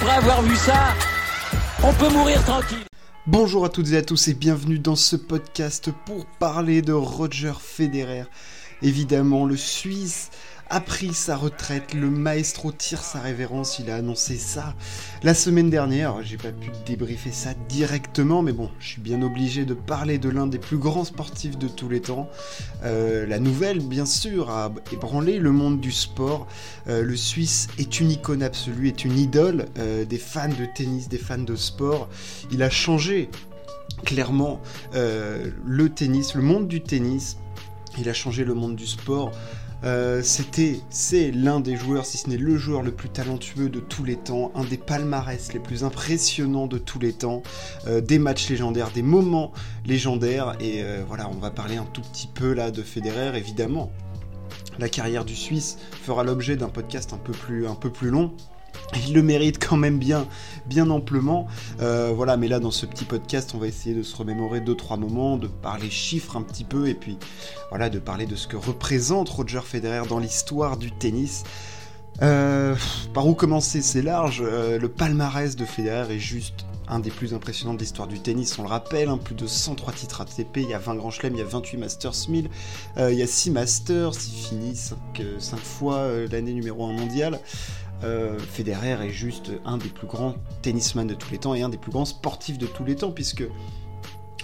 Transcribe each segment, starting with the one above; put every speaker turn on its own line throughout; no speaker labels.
après avoir vu ça, on peut mourir tranquille.
Bonjour à toutes et à tous et bienvenue dans ce podcast pour parler de Roger Federer. Évidemment, le Suisse a pris sa retraite, le maestro tire sa révérence, il a annoncé ça la semaine dernière. J'ai pas pu débriefer ça directement, mais bon, je suis bien obligé de parler de l'un des plus grands sportifs de tous les temps. Euh, la nouvelle, bien sûr, a ébranlé le monde du sport. Euh, le Suisse est une icône absolue, est une idole euh, des fans de tennis, des fans de sport. Il a changé clairement le tennis, le monde du tennis. Il a changé le monde du sport. Euh, c'était, c'est l'un des joueurs, si ce n'est le joueur le plus talentueux de tous les temps, un des palmarès les plus impressionnants de tous les temps, euh, des matchs légendaires, des moments légendaires, et euh, voilà, on va parler un tout petit peu là de Federer, évidemment. La carrière du Suisse fera l'objet d'un podcast un peu plus, un peu plus long. Il le mérite quand même bien, bien amplement. Euh, voilà, mais là dans ce petit podcast, on va essayer de se remémorer deux trois moments, de parler chiffres un petit peu, et puis voilà, de parler de ce que représente Roger Federer dans l'histoire du tennis. Euh, par où commencer? C'est large. Euh, le palmarès de Federer est juste un des plus impressionnants de l'histoire du tennis, on le rappelle, hein, plus de 103 titres ATP, il y a 20 grands chelems, il y a 28 Masters 1000, il y a 6 Masters, il finit 5, fois l'année numéro 1 mondial. Euh, Federer est juste un des plus grands tennisman de tous les temps et un des plus grands sportifs de tous les temps, puisque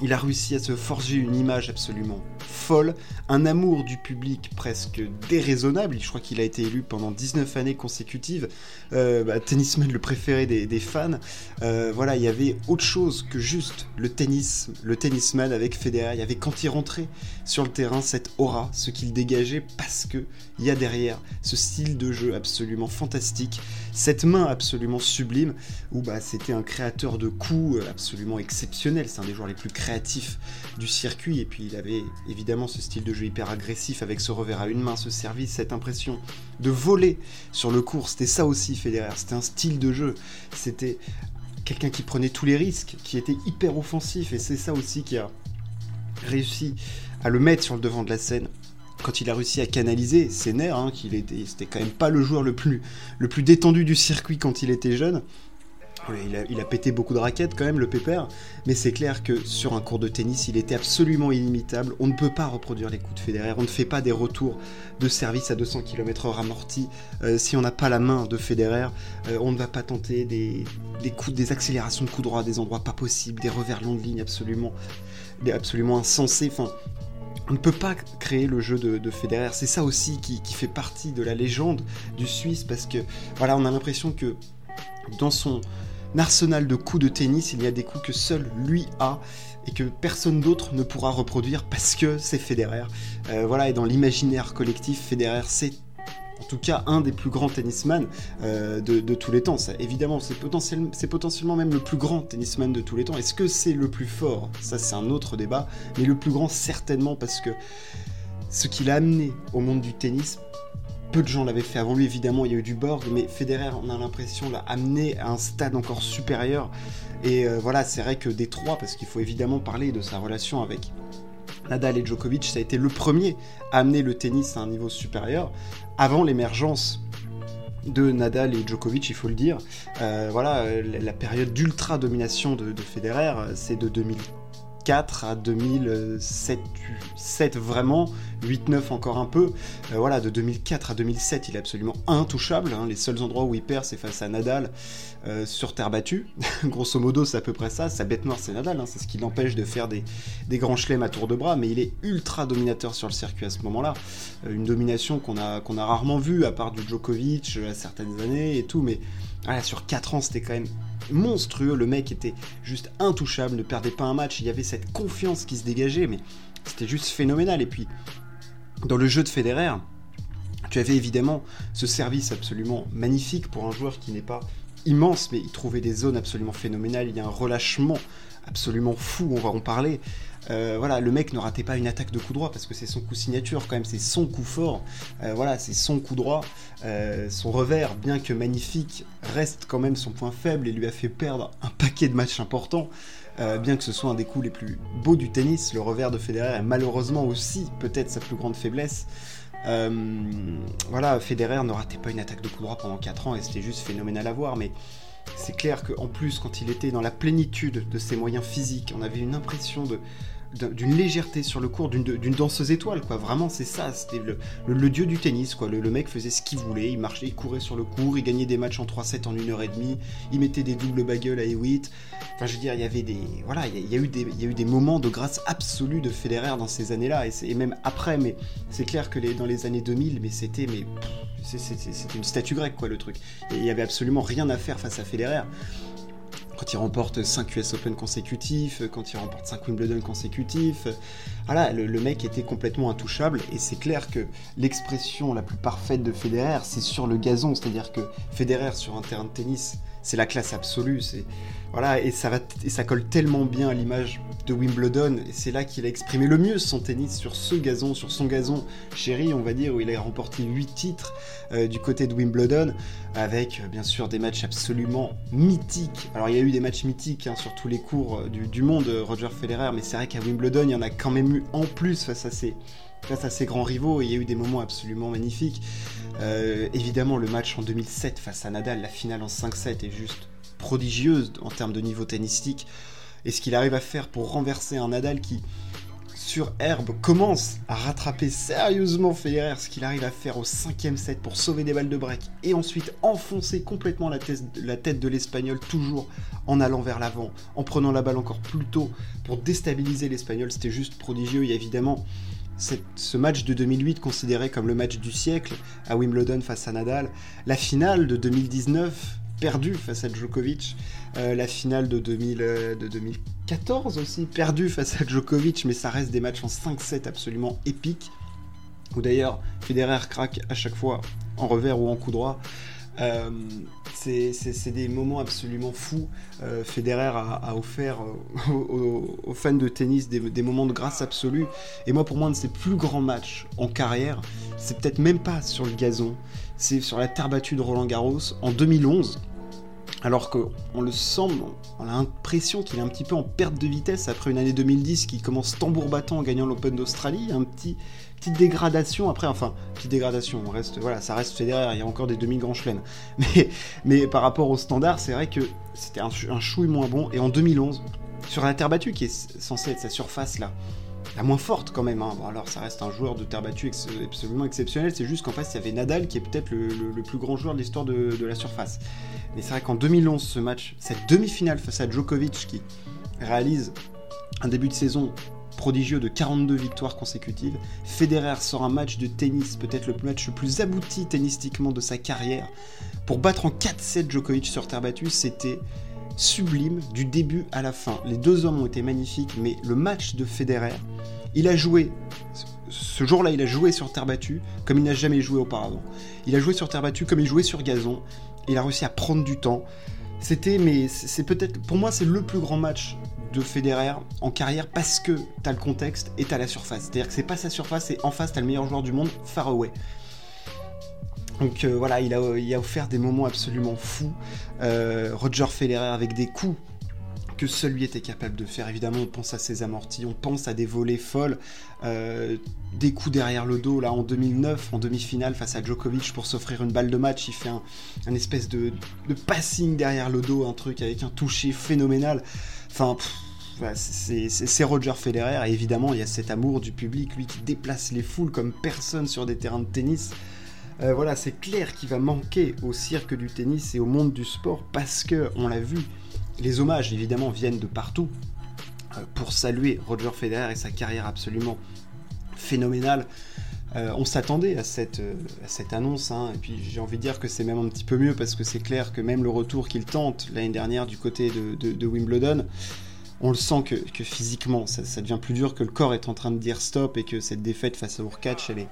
il a réussi à se forger une image absolument folle, un amour du public presque déraisonnable. Je crois qu'il a été élu pendant 19 années consécutives euh, bah, tennisman le préféré des, fans. Euh, voilà, il y avait autre chose que juste le tennis, le tennisman avec Federer. Il y avait quand il rentrait sur le terrain cette aura, ce qu'il dégageait, parce que il y a derrière ce style de jeu absolument fantastique, cette main absolument sublime, où bah, c'était un créateur de coups absolument exceptionnel. C'est un des joueurs les plus créatifs du circuit, et puis il avait évidemment ce style de jeu hyper agressif avec ce revers à une main, ce service, cette impression de voler sur le cours. C'était ça aussi Federer, c'était un style de jeu. C'était quelqu'un qui prenait tous les risques, qui était hyper offensif, et c'est ça aussi qui a réussi à le mettre sur le devant de la scène quand il a réussi à canaliser ses nerfs, hein, qu'il était, c'était quand même pas le joueur le plus, le plus détendu du circuit quand il était jeune, il a, pété beaucoup de raquettes quand même, le pépère, mais c'est clair que sur un cours de tennis, il était absolument inimitable. On ne peut pas reproduire les coups de Federer, on ne fait pas des retours de service à 200 km/h amortis si on n'a pas la main de Federer. Euh, on ne va pas tenter des, coups, des accélérations de coups droits des endroits pas possibles, des revers longs de ligne absolument, absolument insensés. On ne peut pas créer le jeu de, Federer. C'est ça aussi qui, qui, fait partie de la légende du Suisse parce que voilà, on a l'impression que dans son arsenal de coups de tennis, il y a des coups que seul lui a et que personne d'autre ne pourra reproduire parce que c'est Federer. Euh, voilà, et dans l'imaginaire collectif, Federer c'est en tout cas un des plus grands tennisman euh, de, tous les temps. Ça, évidemment, c'est potentiellement, potentiellement même le plus grand tennisman de tous les temps. Est-ce que c'est le plus fort? Ça, c'est un autre débat. Mais le plus grand, certainement, parce que ce qu'il a amené au monde du tennis, peu de gens l'avaient fait avant lui, évidemment, il y a eu du board, mais Federer, on a l'impression, l'a amené à un stade encore supérieur. Et euh, voilà, c'est vrai que des trois, parce qu'il faut évidemment parler de sa relation avec Nadal et Djokovic, ça a été le premier à amener le tennis à un niveau supérieur, avant l'émergence de Nadal et Djokovic, il faut le dire. Euh, voilà, la période d'ultra domination de, de Federer, c'est de 2000 4 à 2007, 7 vraiment, 8-9 encore un peu. Euh, voilà, de 2004 à 2007, il est absolument intouchable. Hein. Les seuls endroits où il perd, c'est face à Nadal euh, sur terre battue. Grosso modo, c'est à peu près ça. Sa bête noire, c'est Nadal. Hein. C'est ce qui l'empêche de faire des, grands chelems à tour de bras. Mais il est ultra dominateur sur le circuit à ce moment-là. Euh, une domination qu'on a, qu'on a rarement vue, à part du Djokovic à certaines années et tout. Mais voilà, sur 4 ans, c'était quand même monstrueux. Le mec était juste intouchable, ne perdait pas un match. Il y avait cette confiance qui se dégageait, mais c'était juste phénoménal. Et puis, dans le jeu de Federer, tu avais évidemment ce service absolument magnifique pour un joueur qui n'est pas immense, mais il trouvait des zones absolument phénoménales. Il y a un relâchement absolument fou, on va en parler. Euh, voilà, le mec ne ratait pas une attaque de coup droit parce que c'est son coup signature quand même, c'est son coup fort. Euh, voilà, c'est son coup droit. Euh, son revers, bien que magnifique, reste quand même son point faible et lui a fait perdre un paquet de matchs importants. bien que ce soit un des coups les plus beaux du tennis, le revers de Federer est malheureusement aussi peut-être sa plus grande faiblesse. voilà, Federer ne ratait pas une attaque de coup droit pendant 4 ans et c'était juste phénoménal à voir, mais c'est clair qu'en plus, quand il était dans la plénitude de ses moyens physiques, on avait une impression de, d'une légèreté sur le cours, d'une danseuse étoile, quoi. Vraiment, c'est ça. C'était le, dieu du tennis, quoi. Le, mec faisait ce qu'il voulait, il marchait, il courait sur le cours, il gagnait des matchs en 3-7 en 1h30, il mettait des doubles bagels à E8. Enfin, je veux dire, il y avait des. Voilà, il y, a, eu des, il y a eu des moments de grâce absolue de Federer dans ces années-là, et, même après, mais c'est clair que les, dans les années 2000, mais c'était. mais C'était une statue grecque, quoi, le truc. Il y avait absolument rien à faire face à Federer quand il remporte 5 US Open consécutifs, quand il remporte 5 Wimbledon consécutifs. Voilà, le, mec était complètement intouchable et c'est clair que l'expression la plus parfaite de Federer, c'est sur le gazon, c'est-à-dire que Federer sur un terrain de tennis, c'est la classe absolue, c'est voilà, et ça, va ça colle tellement bien à l'image de Wimbledon, et c'est là qu'il a exprimé le mieux son tennis sur ce gazon, sur son gazon chéri, on va dire, où il a remporté 8 titres euh, du côté de Wimbledon, avec euh, bien sûr des matchs absolument mythiques. Alors il y a eu des matchs mythiques hein, sur tous les cours euh, du, monde, Roger Federer, mais c'est vrai qu'à Wimbledon, il y en a quand même eu en plus face à ces, face à ses grands rivaux, et il y a eu des moments absolument magnifiques. Évidemment, le match en 2007 face à Nadal, la finale en 5-7 est juste prodigieuse en termes de niveau tennistique. Et ce qu'il arrive à faire pour renverser un Nadal qui, sur herbe, commence à rattraper sérieusement Federer, ce qu'il arrive à faire au cinquième set pour sauver des balles de break, et ensuite enfoncer complètement la, tête de l'Espagnol, toujours en allant vers l'avant, en prenant la balle encore plus tôt pour déstabiliser l'Espagnol, c'était juste prodigieux. Il évidemment ce match de 2008 considéré comme le match du siècle à Wimbledon face à Nadal, la finale de 2019 perdu face à Djokovic. Euh, la finale de, 2000, euh, de 2014 aussi, perdu face à Djokovic, mais ça reste des matchs en 5-7 absolument épiques. Où d'ailleurs, Federer craque à chaque fois en revers ou en coup droit. Euh, c'est des moments absolument fous. Federer a, offert aux, fans de tennis des, des, moments de grâce absolue. Et moi, pour moi, un de ses plus grands matchs en carrière, c'est peut-être même pas sur le gazon, c'est sur la terre battue de Roland Garros en 2011 alors qu'on le sent, on a l'impression qu'il est un petit peu en perte de vitesse après une année 2010 qui commence tambour battant en gagnant l'Open d'Australie, un petit petite dégradation après, enfin petite dégradation, on reste voilà, ça reste fédéraire, il y a encore des demi grands chelems, mais mais par rapport au standard, c'est vrai que c'était un, un chouille moins bon. Et en 2011 sur la terre battue qui est censée être sa surface là, la moins forte quand même. Hein. alors ça reste un joueur de terre battue absolument exceptionnel. C'est juste qu'en face il y avait Nadal qui est peut-être le, plus grand joueur de l'histoire de, la surface. Mais c'est vrai qu'en 2011 ce match, cette demi-finale face à Djokovic qui réalise un début de saison prodigieux de 42 victoires consécutives, Federer sort un match de tennis, peut-être le match le plus abouti tennistiquement de sa carrière, pour battre en 4-7 Djokovic sur terre battue, c'était sublime du début à la fin. Les deux hommes ont été magnifiques, mais le match de Federer, il a joué. Ce jour-là, il a joué sur terre battue comme il n'a jamais joué auparavant. Il a joué sur terre battue comme il jouait sur gazon. Il a réussi à prendre du temps. C'était, mais c'est peut-être, pour moi, c'est le plus grand match de Federer en carrière parce que t'as le contexte et t'as la surface. C'est-à-dire que c'est pas sa surface, et en face t'as le meilleur joueur du monde, far away. Donc euh, voilà, il a, offert des moments absolument fous. Euh, Roger Federer avec des coups que seul lui était capable de faire. Évidemment, on pense à ses amortis, on pense à des volets folles, euh, des coups derrière le dos. Là, en 2009, en demi-finale face à Djokovic pour s'offrir une balle de match, il fait un, espèce de, passing derrière le dos, un truc avec un toucher phénoménal. Enfin, c'est Roger Federer. Et évidemment, il y a cet amour du public, lui qui déplace les foules comme personne sur des terrains de tennis. Euh, voilà, c'est clair qu'il va manquer au cirque du tennis et au monde du sport parce que, on l'a vu, les hommages évidemment viennent de partout euh, pour saluer Roger Federer et sa carrière absolument phénoménale. Euh, on s'attendait à cette, annonce, hein, et puis j'ai envie de dire que c'est même un petit peu mieux parce que c'est clair que même le retour qu'il tente l'année dernière du côté de, Wimbledon, on le sent que, physiquement ça, devient plus dur, que le corps est en train de dire stop et que cette défaite face à Urkach, elle est,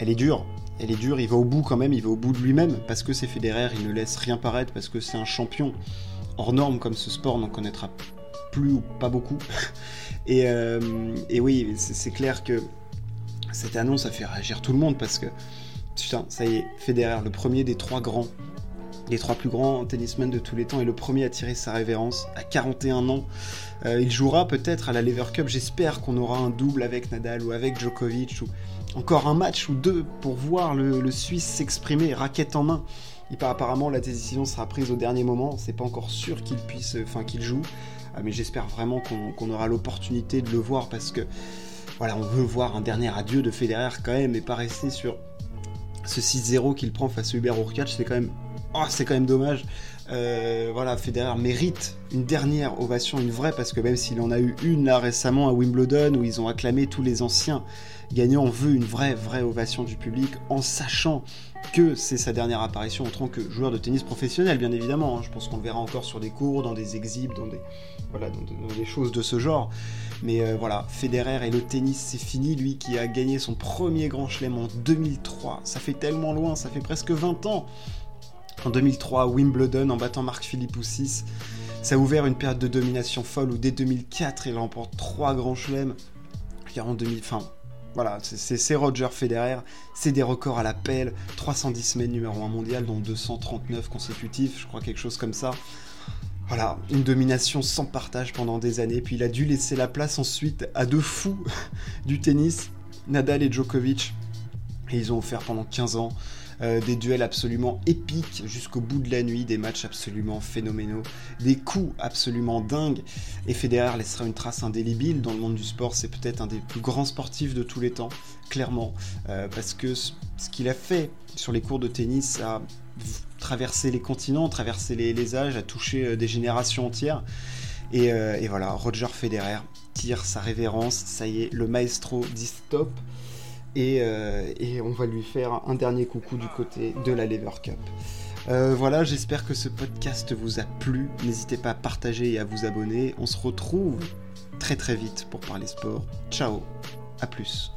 elle est dure. Elle est dure, il va au bout quand même, il va au bout de lui-même, parce que c'est Federer, il ne laisse rien paraître, parce que c'est un champion hors norme comme ce sport n'en connaîtra plus ou pas beaucoup. Euh, et, oui, c'est clair que cette annonce a fait réagir tout le monde, parce que, putain, ça y est, Federer, le premier des trois grands, les trois plus grands tennismen de tous les temps, est le premier à tirer sa révérence à 41 ans. Euh, il jouera peut-être à la Lever Cup, j'espère qu'on aura un double avec Nadal ou avec Djokovic, ou encore un match ou deux pour voir le, Suisse s'exprimer, raquette en main. Il, apparemment, la décision sera prise au dernier moment. C'est pas encore sûr qu'il puisse, enfin qu'il joue. Ah, mais j'espère vraiment qu'on aura l'opportunité de le voir parce que voilà, on veut voir un dernier adieu de Federer quand même et pas rester sur ce 6-0 qu'il prend face à Hubert Hurkacz. C'est quand même, oh, c'est quand même dommage. Euh, voilà, Federer mérite une dernière ovation, une vraie, parce que même s'il en a eu une là récemment à Wimbledon où ils ont acclamé tous les anciens gagnants, on veut une vraie, vraie ovation du public en sachant que c'est sa dernière apparition en tant que joueur de tennis professionnel, bien évidemment. Hein. Je pense qu'on le verra encore sur des cours, dans des exhibs, dans des, voilà, dans des choses de ce genre. Mais euh, voilà, Federer et le tennis, c'est fini. Lui qui a gagné son premier grand chelem en 2003. Ça fait tellement loin, ça fait presque 20 ans. En 2003, Wimbledon, en battant Marc Philippe 6. Ça a ouvert une période de domination folle où dès 2004, il remporte trois grands chelems. En 2000, enfin, voilà, c'est Roger Federer, c'est des records à la pelle, 310 semaines numéro 1 mondial, dont 239 consécutifs, je crois quelque chose comme ça. Voilà, une domination sans partage pendant des années, puis il a dû laisser la place ensuite à deux fous du tennis, Nadal et Djokovic, et ils ont offert pendant 15 ans euh, des duels absolument épiques jusqu'au bout de la nuit, des matchs absolument phénoménaux, des coups absolument dingues. Et Federer laissera une trace indélébile dans le monde du sport. C'est peut-être un des plus grands sportifs de tous les temps, clairement, euh, parce que ce qu'il a fait sur les cours de tennis a traversé les continents, traversé les, âges, a touché euh, des générations entières. Et, et, voilà, Roger Federer tire sa révérence, ça y est, le maestro dit stop. Euh, et, on va lui faire un dernier coucou du côté de la Lever Cup. Euh, voilà, j'espère que ce podcast vous a plu. N'hésitez pas à partager et à vous abonner. On se retrouve très très vite pour parler sport. Ciao, à plus.